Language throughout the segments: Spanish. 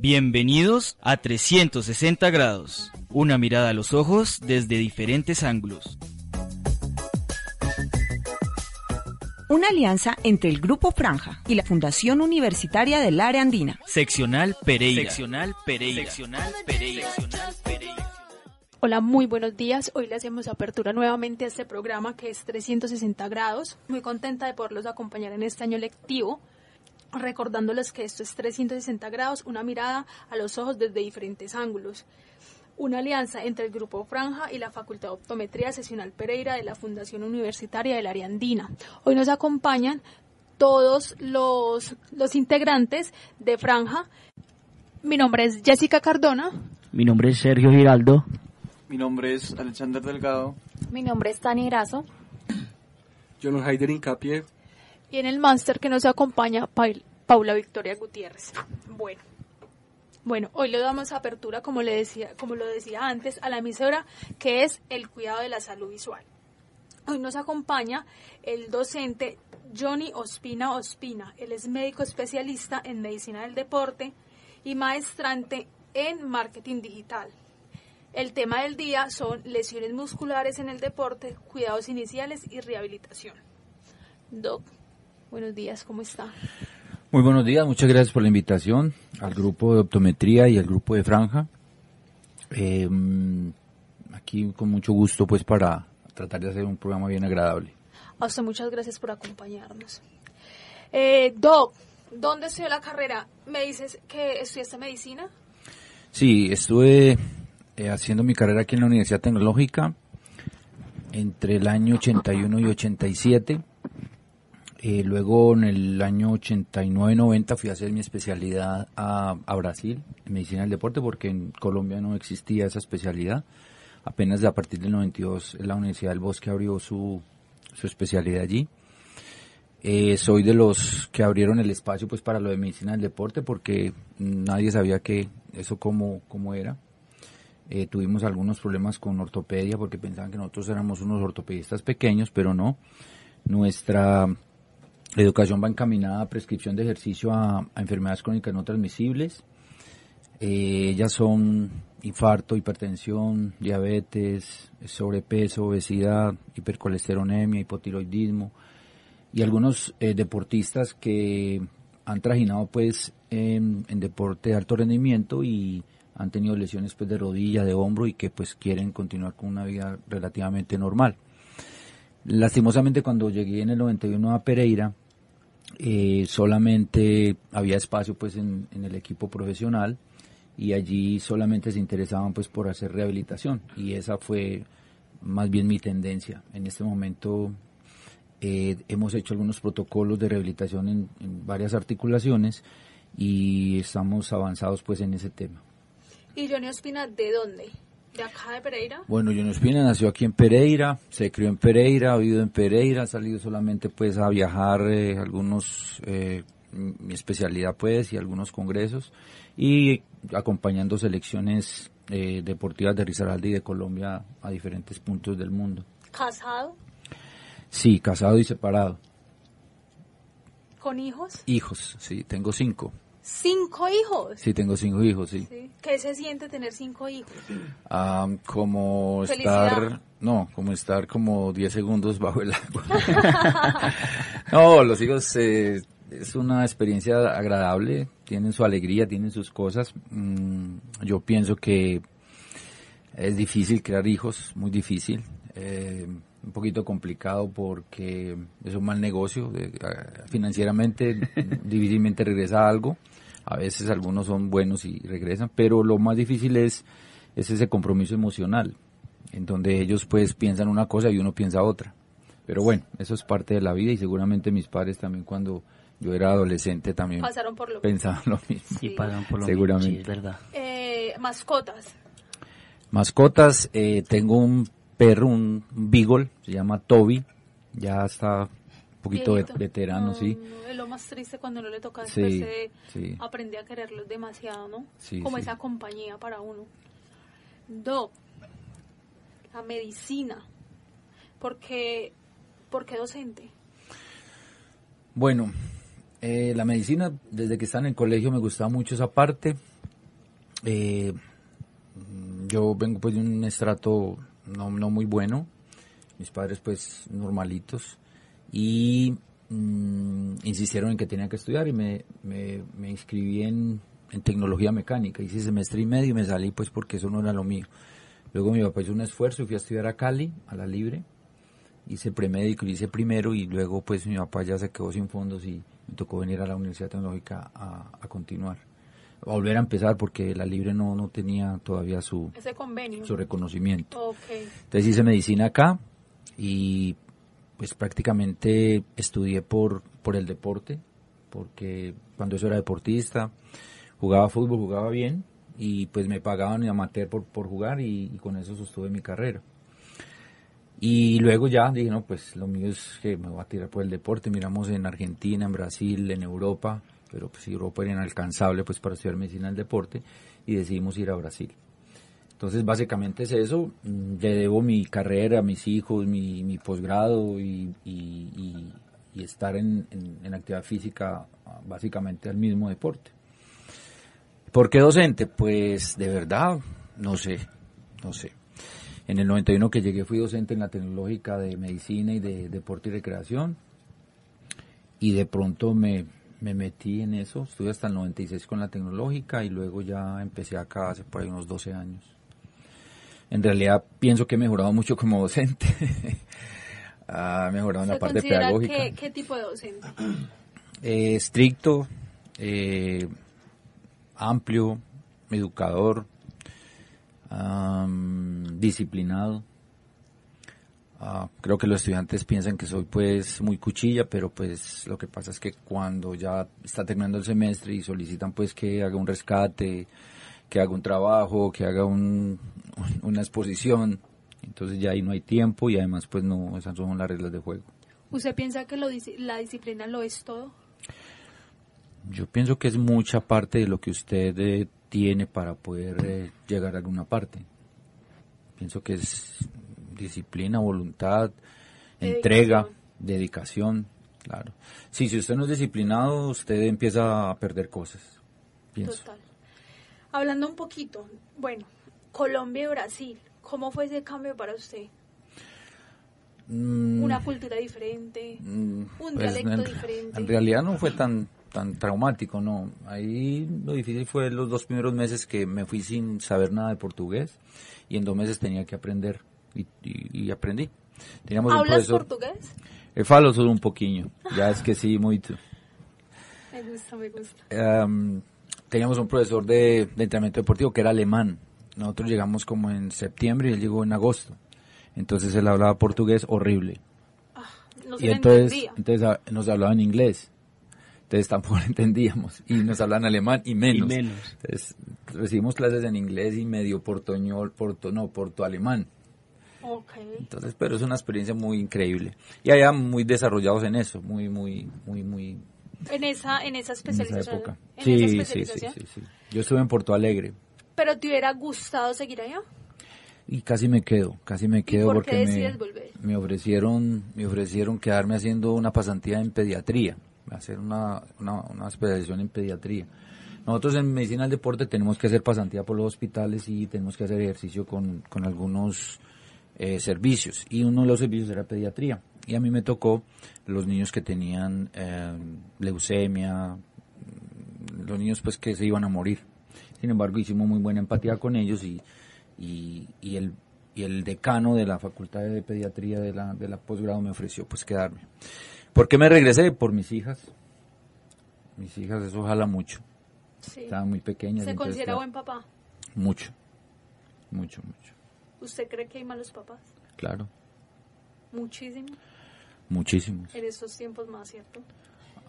Bienvenidos a 360 grados. Una mirada a los ojos desde diferentes ángulos. Una alianza entre el Grupo Franja y la Fundación Universitaria del Área Andina. Seccional Pereira. Seccional Pereira. Seccional Pereira. Hola, muy buenos días. Hoy le hacemos apertura nuevamente a este programa que es 360 grados. Muy contenta de poderlos acompañar en este año lectivo recordándoles que esto es 360 grados, una mirada a los ojos desde diferentes ángulos. Una alianza entre el Grupo Franja y la Facultad de Optometría Sesional Pereira de la Fundación Universitaria del Área Andina. Hoy nos acompañan todos los, los integrantes de Franja. Mi nombre es Jessica Cardona. Mi nombre es Sergio Giraldo. Mi nombre es Alexander Delgado. Mi nombre es Tani Grazo. No Haider Incapié. Y en el máster que nos acompaña Paula Victoria Gutiérrez. Bueno. Bueno, hoy le damos apertura, como le decía, como lo decía antes, a la emisora que es el cuidado de la salud visual. Hoy nos acompaña el docente Johnny Ospina Ospina. Él es médico especialista en medicina del deporte y maestrante en marketing digital. El tema del día son lesiones musculares en el deporte, cuidados iniciales y rehabilitación. Doc, Buenos días, ¿cómo está? Muy buenos días, muchas gracias por la invitación al grupo de optometría y al grupo de franja. Eh, aquí con mucho gusto pues para tratar de hacer un programa bien agradable. A usted muchas gracias por acompañarnos. Eh, Doc, ¿dónde estudió la carrera? ¿Me dices que estudiaste medicina? Sí, estuve eh, haciendo mi carrera aquí en la Universidad Tecnológica entre el año 81 y 87 eh, luego en el año 89-90 fui a hacer mi especialidad a, Brasil, medicina del deporte, porque en Colombia no existía esa especialidad. Apenas a partir del 92 la Universidad del Bosque abrió su, su especialidad allí. Eh, soy de los que abrieron el espacio pues para lo de medicina del deporte porque nadie sabía que eso cómo, cómo era. Eh, tuvimos algunos problemas con ortopedia porque pensaban que nosotros éramos unos ortopedistas pequeños, pero no. Nuestra la educación va encaminada a prescripción de ejercicio a, enfermedades crónicas no transmisibles. Eh, ellas son infarto, hipertensión, diabetes, sobrepeso, obesidad, hipercolesteronemia, hipotiroidismo y algunos eh, deportistas que han trajinado pues en, deporte de alto rendimiento y han tenido lesiones pues de rodilla, de hombro y que pues quieren continuar con una vida relativamente normal. Lastimosamente cuando llegué en el 91 a Pereira, eh, solamente había espacio pues en, el equipo profesional y allí solamente se interesaban pues por hacer rehabilitación y esa fue más bien mi tendencia. En este momento eh, hemos hecho algunos protocolos de rehabilitación en, en varias articulaciones y estamos avanzados pues en ese tema. ¿Y Johnny Ospina de dónde? ¿De acá de Pereira? Bueno, John Espina nació aquí en Pereira, se crió en Pereira, ha vivido en Pereira, ha salido solamente pues a viajar eh, algunos, eh, mi especialidad pues y algunos congresos y acompañando selecciones eh, deportivas de Risaralda y de Colombia a diferentes puntos del mundo. ¿Casado? Sí, casado y separado. ¿Con hijos? Hijos, sí, tengo cinco. ¿Cinco hijos? Sí, tengo cinco hijos, sí. ¿Qué se siente tener cinco hijos? Ah, como estar, no, como estar como 10 segundos bajo el agua. no, los hijos eh, es una experiencia agradable, tienen su alegría, tienen sus cosas. Mm, yo pienso que es difícil crear hijos, muy difícil. Eh, un poquito complicado porque es un mal negocio, financieramente difícilmente regresa algo a veces algunos son buenos y regresan, pero lo más difícil es, es ese compromiso emocional, en donde ellos pues piensan una cosa y uno piensa otra. Pero bueno, eso es parte de la vida y seguramente mis padres también cuando Yo era adolescente también. Pasaron por lo Pensaba lo mismo. Sí, pagan por lo Seguramente. mismo, sí, es verdad. Eh, mascotas. Mascotas, eh, tengo un perro, un beagle, se llama Toby, ya está un poquito Viejito. veterano, No, sí. es lo más triste cuando no le toca Sí, después de sí. aprender a quererlos demasiado, ¿no? Sí, Como esa compañía para uno. Do. La medicina. Porque, porque docente. Bueno, eh, la medicina, desde que estaba en el colegio me gustaba mucho esa parte. Eh, yo vengo pues de un estrato no, no muy bueno, mis padres pues normalitos, y mm, insistieron en que tenía que estudiar y me, me, inscribí en, en tecnología mecánica, hice semestre y medio y me salí pues porque eso no era lo mío. Luego mi papá hizo un esfuerzo y fui a estudiar a Cali, a la Libre, hice premédico, hice primero y luego pues mi papá ya se quedó sin fondos y me tocó venir a la Universidad Tecnológica a, a continuar, volver a empezar porque la Libre no, no tenía todavía su, Ese convenio. su reconocimiento. Entonces hice medicina acá y pues prácticamente estudié por, por el deporte, porque cuando eso era deportista, jugaba fútbol, jugaba bien y pues me pagaban en amateur por, por jugar y, y con eso sostuve mi carrera. Y luego ya dije, no, pues lo mío es que me voy a tirar por el deporte. Miramos en Argentina, en Brasil, en Europa, pero pues Europa era inalcanzable pues para estudiar medicina del deporte y decidimos ir a Brasil. Entonces, básicamente es eso. Mm, Le debo mi carrera, mis hijos, mi, mi posgrado y, estar en, en- en actividad física ah, básicamente al mismo deporte. ¿Por qué docente? Pues de verdad, no sé, no sé. En el 91 que llegué fui docente en la tecnológica de medicina y de deporte y recreación. Y de pronto me, me metí en eso, estuve hasta el 96 con la tecnológica y luego ya empecé acá hace por ahí unos 12 años. En realidad pienso que he mejorado mucho como docente. ha mejorado en la ¿Se parte pedagógica. qué, qué tipo de docente? Eh, estricto, eh, amplio, educador, am, disciplinado. Ah, creo que los estudiantes piensan que soy pues muy cuchilla, pero pues lo que pasa es que cuando ya está terminando el semestre y solicitan pues que haga un rescate, que haga un trabajo, que haga un, una exposición, entonces ya ahí no hay tiempo y además pues no, esas son las reglas de juego. ¿Usted piensa que lo la disciplina lo es todo? Yo pienso que es mucha parte de lo que usted eh, tiene para poder eh, llegar a alguna parte. Pienso que es disciplina, voluntad, entrega, dedicación, claro. Sí, si usted no es disciplinado, usted empieza a perder cosas. Pienso. Total. Hablando un poquito, bueno, Colombia y Brasil, ¿cómo fue ese cambio para usted? Mm, Una cultura diferente, mm, un pues, dialecto en, diferente. en realidad no fue tan tan traumático, no. Ahí lo difícil fue los dos primeros meses que me fui sin saber nada de portugués y en dos meses tenía que aprender y, y- y aprendí. Teníamos un ¿Hablas profesor. portugués? Eu falo solo un poquinho, ya esqueci muito. Me gusta, me gusta. Em, teníamos un profesor de, de entrenamiento deportivo que era alemán. Nosotros llegamos como en septiembre y él llegó en agosto. Entonces él hablaba portugués horrible. No se y entonces, entendía. entonces ah, nos hablaba en inglés. Entonces tampoco lo entendíamos. Y nos hablan alemán y menos. Y menos. Entonces recibimos clases en inglés y medio portoñol, porto, no, porto alemán. Ok. Entonces, pero es una experiencia muy increíble. Y allá muy desarrollados en eso, muy, muy, muy, muy, En esa, en esa en esa especialización. época. En Sí, esa sí, sí, especialización. sí, sí. Yo estuve en Porto Alegre Pero te hubiera gustado seguir allá. y casi me quedo, casi me quedo por qué porque me, volver? me ofrecieron, me ofrecieron quedarme haciendo una pasantía en pediatría, hacer una, una, una especialización en pediatría. Nosotros en medicina del deporte tenemos que hacer pasantía por los hospitales y tenemos que hacer ejercicio con, con algunos eh, servicios y uno de los servicios era pediatría y a mí me tocó los niños que tenían eh, leucemia, los niños pues que se iban a morir. Sin embargo, hicimos muy buena empatía con ellos y, y, y el, y el decano de la Facultad de Pediatría de la, de la posgrado me ofreció pues quedarme. ¿Por qué me regresé? Por mis hijas. Mis hijas, eso jala mucho. Sí. Estaban muy pequeñas. ¿Se considera buen papá? Mucho, mucho, mucho. ¿Usted cree que hay malos papás? Claro, Muchísimo. muchísimos. En estos tiempos más, ¿cierto?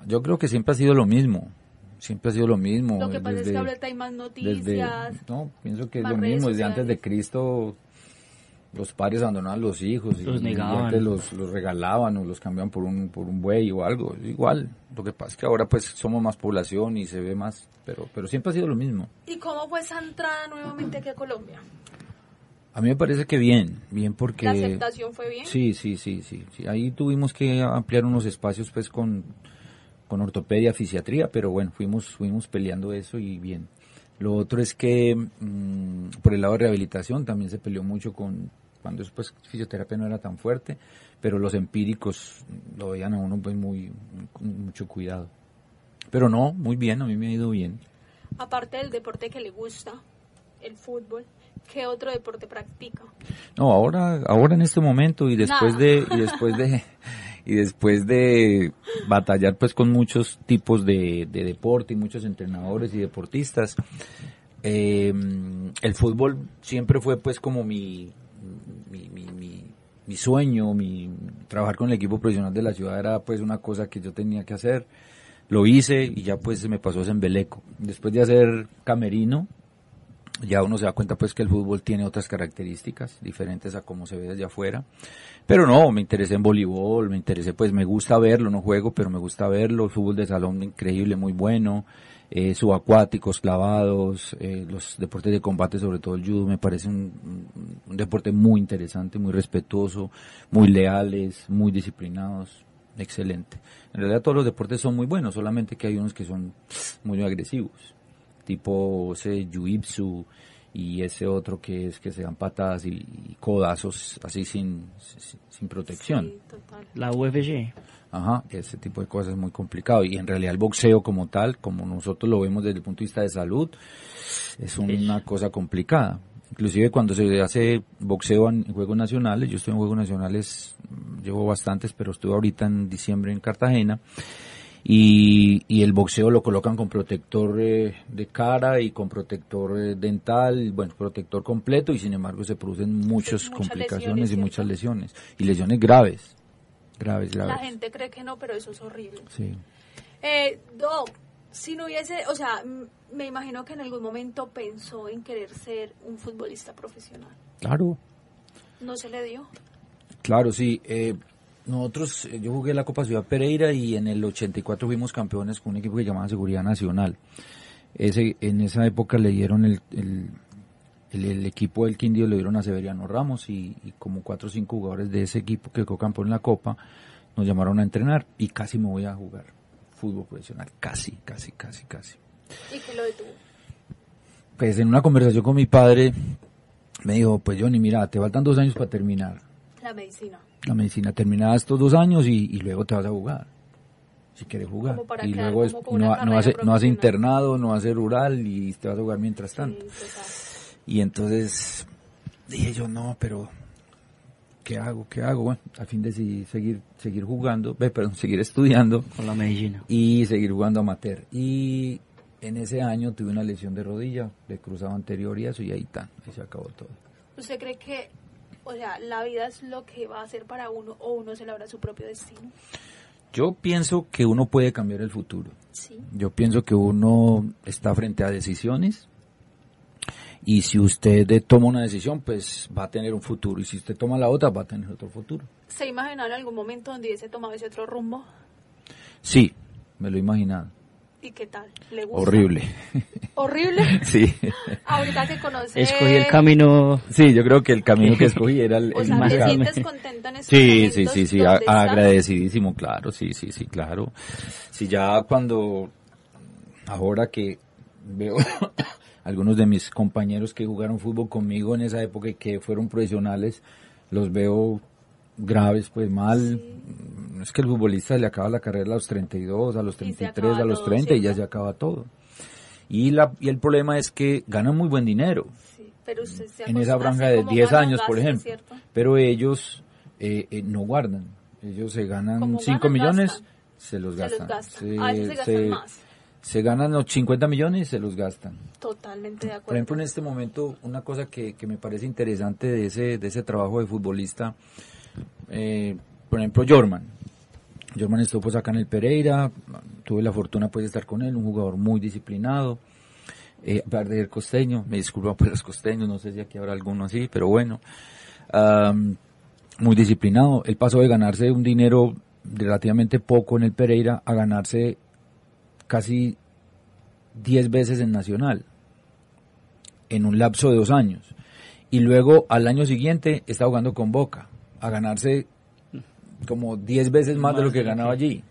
Yo creo que siempre ha sido lo mismo. Siempre ha sido lo mismo. Lo que pasa es desde- que ahorita hay más noticias. desde- no, pienso que es lo mismo. Desde antes de. Cristo, los padres abandonaban los hijos y, Los y negaban. antes los, los regalaban o los cambiaban por un, por un buey o algo. Igual. Lo que pasa es que ahora pues somos más población y se ve más, pero, pero siempre ha sido lo mismo. ¿Y cómo fue esa entrada nuevamente aquí a Colombia? A mí me parece que bien, bien porque... ¿La aceptación fue bien? Sí, sí, sí, sí, sí. Ahí tuvimos que ampliar unos espacios pues con, con ortopedia, fisiatría, pero bueno, fuimos, fuimos peleando eso y bien. Lo otro es que mm, por el lado de rehabilitación también se peleó mucho con, cuando después fisioterapia no era tan fuerte, pero los empíricos lo veían a uno pues muy, con mucho cuidado. Pero no, muy bien, a mí me ha ido bien. Aparte del deporte que le gusta, el fútbol, ¿qué otro deporte practica? No, ahora, ahora en este momento y después Nada. de, y después de, y después de batallar pues con muchos tipos de, de deporte y muchos entrenadores y deportistas, eh, el fútbol siempre fue pues como mi, mi, mi, mi, mi sueño, mi trabajar con el equipo profesional de la ciudad era pues una cosa que yo tenía que hacer. Lo hice y ya pues se me pasó en Beleco. Después de hacer camerino, ya uno se da cuenta pues que el fútbol tiene otras características diferentes a como se ve desde afuera. Pero no, me interesé en voleibol, me interesé pues me gusta verlo, no juego, pero me gusta verlo, el fútbol de salón increíble, muy bueno, eh, subacuáticos, clavados, eh, los deportes de combate, sobre todo el judo, me parece un deporte muy interesante, muy respetuoso, muy leales, muy disciplinados, excelente. En realidad todos los deportes son muy buenos, solamente que hay unos que son muy agresivos tipo ese jiu-jitsu y ese otro que es que se dan patadas y, y codazos así sin, sin, sin protección. Sí, total. La UFC. Ajá, ese tipo de cosas es muy complicado. Y en realidad el boxeo como tal, como nosotros lo vemos desde el punto de vista de salud, es una cosa complicada. Inclusive cuando se hace boxeo en Juegos Nacionales, yo estoy en Juegos Nacionales, llevo bastantes, pero estuve ahorita en diciembre en Cartagena, y, y el boxeo lo colocan con protector eh, de cara y con protector eh, dental, bueno, protector completo, y sin embargo se producen muchas muchas complicaciones lesiones, y muchas lesiones, y lesiones graves, graves, graves. La gente cree que no, pero eso es horrible. Sí. Eh, Doc, si no hubiese, o sea, me imagino que en algún momento pensó en querer ser un futbolista profesional. Claro, ¿No se le dio? claro, sí. Eh, nosotros, eh, yo jugué la Copa Ciudad Pereira y en el 84 fuimos campeones con un equipo que llamaba Seguridad Nacional. Ese, en esa época le dieron el, el, el- el equipo del Quindío, le dieron a Severiano Ramos y, y como cuatro o cinco jugadores de ese equipo que quedó campeón en la Copa nos llamaron a entrenar y casi me voy a jugar fútbol profesional. Casi, casi, casi, casi. ¿Y que lo detuvo? Pues en una conversación con mi padre me dijo, pues Johnny, mira, te faltan dos años para terminar La medicina. La medicina. Terminada estos dos años y, y luego te vas a jugar. Si quieres jugar. Y quedar luego es- no, no hace, no hace profesional. internado, no hace rural y te vas a jugar mientras tanto. Sí. Y entonces dije yo, no, pero ¿qué hago? ¿Qué hago? Bueno, al fin decidí seguir, seguir jugando, ve, perdón, seguir estudiando Con la medicina. y seguir jugando amateur. Y en ese año tuve una lesión de rodilla, de cruzado anterior y eso, y ahí está, ahí se acabó todo. ¿Usted cree que, o sea, la vida es lo que va a hacer para uno o uno se labra su propio destino? Yo pienso que uno puede cambiar el futuro. Sí. Yo pienso que uno está frente a decisiones y si usted toma una decisión, pues va a tener un futuro y si usted toma la otra, va a tener otro futuro. ¿Se imagina en algún momento donde hubiese tomado ese otro rumbo? Sí, me lo he imaginado. ¿Y qué tal? ¿Le gusta? Horrible. ¿Horrible? Sí. Ahorita que conoce... Escogí el camino. Sí, yo creo que el camino que escogí era el, O el sea, más ¿te sientes contento en estos Sí, sí, sí, sí, agradecidísimo, claro, sí, sí, sí, claro. Si ya cuando, ahora que veo algunos de mis compañeros que jugaron fútbol conmigo en esa época y que fueron profesionales, los veo graves, pues mal. Mm, Es que el futbolista le acaba la carrera a los 32, a los Y se 33, acaba a los todo, 30 y ya se acaba todo. Y, la, y el problema es que ganan muy buen dinero Sí, pero usted se en esa franja de como 10 gana, años, por ejemplo. ¿cierto? Pero ellos eh, eh, no guardan. Ellos se ganan Como 5 ganan, millones, gastan. se los Se los gastan. gastan. Se gastan se- más. se ganan los 50 millones y se los gastan. Totalmente de acuerdo. Por ejemplo, en este momento, una cosa que, que me parece interesante de ese, de ese trabajo de futbolista, eh, por ejemplo, Jorman. Jorman estuvo pues acá en el Pereira, tuve la fortuna pues de estar con él, un jugador muy disciplinado. Eh, costeño, me disculpo por los costeños, no sé si aquí habrá alguno así, pero bueno. Muy disciplinado. Él pasó de ganarse un dinero relativamente poco en el Pereira a ganarse casi 10 veces en Nacional en un lapso de dos años. Y luego al año siguiente está jugando con Boca a ganarse como 10 veces más de lo que ganaba allí.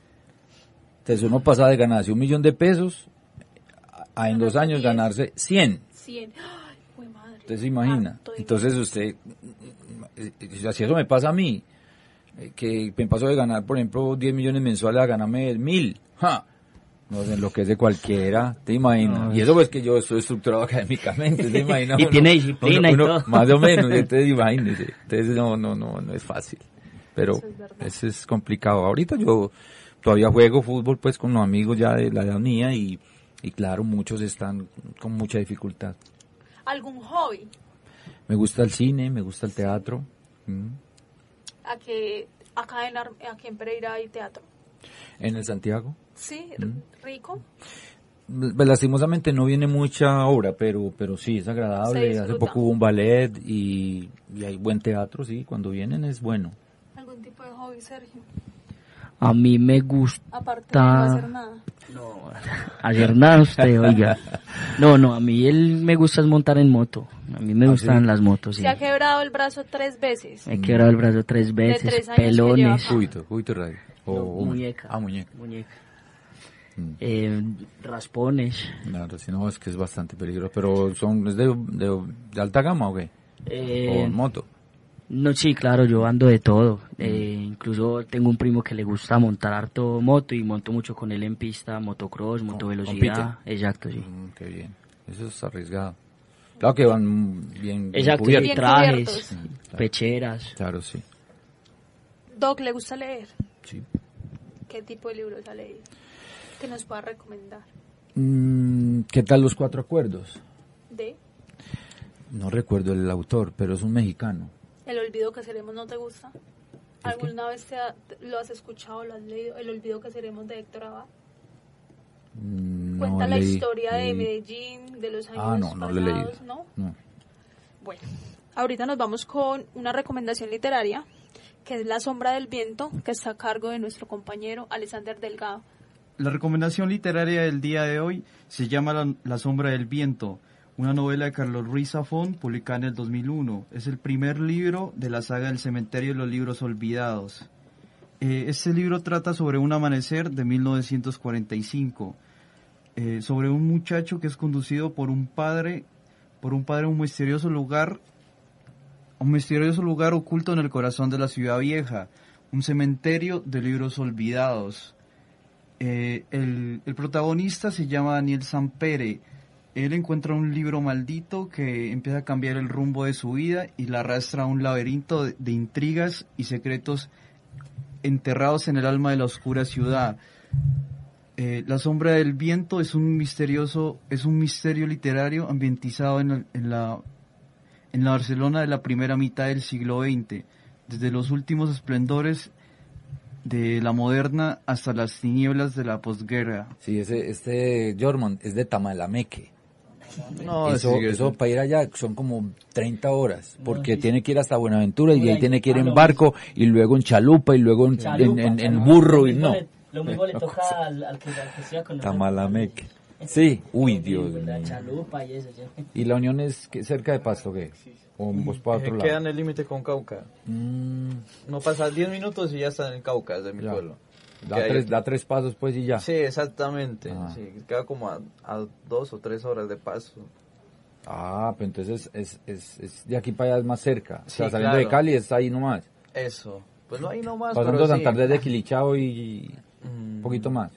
Entonces uno pasa de ganarse un millón de pesos a en dos años ganarse 100. 100. Ay, jue madre. Usted se imagina. Harto dinero. Entonces usted, eh, eh, si eso me pasa a mí, eh, que me paso de ganar, por ejemplo, 10 millones mensuales a ganarme mil, ¡ja! No sé, lo que es de cualquiera, te imaginas. No, y eso pues que yo estoy estructurado académicamente, te imaginas. Y tiene disciplina y todo. Más o menos, entonces imagínese. Entonces no, no, no, no es fácil. Pero Eso es verdad. eso es complicado. Ahorita yo todavía juego fútbol pues con los amigos ya de la edad mía y, y claro, muchos están con mucha dificultad. ¿Algún hobby? Me gusta el cine, me gusta el teatro. mm. A que acá en, aquí en Pereira hay teatro. En el Santiago. Sí, Mm. rico. Lastimosamente no viene mucha obra, pero pero sí, es agradable. Hace poco hubo un ballet y, y hay buen teatro, sí, cuando vienen es bueno. ¿Algún tipo de hobby, Sergio? A mí me gusta Aparte de no hacer nada. hacer nada usted, oiga. No, no, a mí él me gusta es montar en moto. A mí me ¿Ah, gustan sí? las motos, sí. Se ha quebrado el brazo tres veces. He quebrado el brazo tres veces, tres años pelones. Cúbito, cúbito radio. O- No, o- muñeca. Ah, muñeca. Muñeca. Mm. Eh, raspones. Claro, si no es que es bastante peligroso. Pero son es de, de, de alta gama o qué? Eh, o en moto. No, sí, claro, yo ando de todo. Eh, incluso tengo un primo que le gusta montar harto moto y monto mucho con él en pista, motocross, motovelocidad. Exacto, sí. Mm, qué bien. Eso es arriesgado. Claro que van bien, bien Exacto, cubiertos. y Bien trajes, cubiertos. Mm, claro. pecheras. Claro, sí. Doc, ¿le gusta leer? sí. ¿Qué tipo de libros ha leído? Que nos pueda recomendar. Mm, ¿Qué tal los cuatro acuerdos? De No recuerdo el autor, pero es un mexicano. El olvido que seremos no te gusta. ¿Alguna vez te ha- lo has escuchado, lo has leído? El olvido que seremos de Héctor Abad. Mm, Cuenta no la leí- historia de leí- Medellín, de los años Ah, no, no lo he leído. pasados, ¿no? No. Bueno, ahorita nos vamos con una recomendación literaria, que es La sombra del viento, que está a cargo de nuestro compañero Alexander Delgado. La recomendación literaria del día de hoy se llama La, sombra del viento, una novela de Carlos Ruiz Zafón publicada en el 2001. Es el primer libro de la saga del cementerio de los libros olvidados. Eh, este libro trata sobre un amanecer de 1945, eh, sobre un muchacho que es conducido por un padre, por un padre a un misterioso lugar, un misterioso lugar oculto en el corazón de la ciudad vieja, un cementerio de libros olvidados. Eh, el, protagonista se llama Daniel Sampere. Él encuentra un libro maldito que empieza a cambiar el rumbo de su vida y la arrastra a un laberinto de, intrigas y secretos enterrados en el alma de la oscura ciudad. Eh, la sombra del viento es un misterioso, es un misterio literario ambientizado en la en la Barcelona de la primera mitad del siglo XX, desde los últimos esplendores de la moderna hasta las tinieblas de la posguerra. Sí, ese, este Jorman es de Tamalameque. No, eso, sí, eso para ir allá son como 30 horas, porque sí. tiene que ir hasta Buenaventura y de ahí tiene que ir ah, en barco y luego en chalupa y luego en, en, en- en burro y no. Lo mismo le toca al, al que, al que estudia con. Tamalameque. Sí, uy Dios La mío. chalupa y eso, ¿sí? ¿Y la Unión es que cerca de Pasto qué? ¿O vos para otro Eh, queda lado? en el límite con Cauca. Mm, No pasa 10 minutos y ya está en Cauca, de mi Ya. pueblo. da, hay- tres, da tres pasos pues y ya. Sí, exactamente. Ah. Sí, queda como a, a dos o tres horas de paso. Ah, pero entonces es, es, es de aquí para allá es más cerca. o sea, Sí, saliendo de. Cali está ahí nomás. Eso. Pues no hay nomás. Pasando pero sí. Santander de Quilichao y Mm, un poquito más.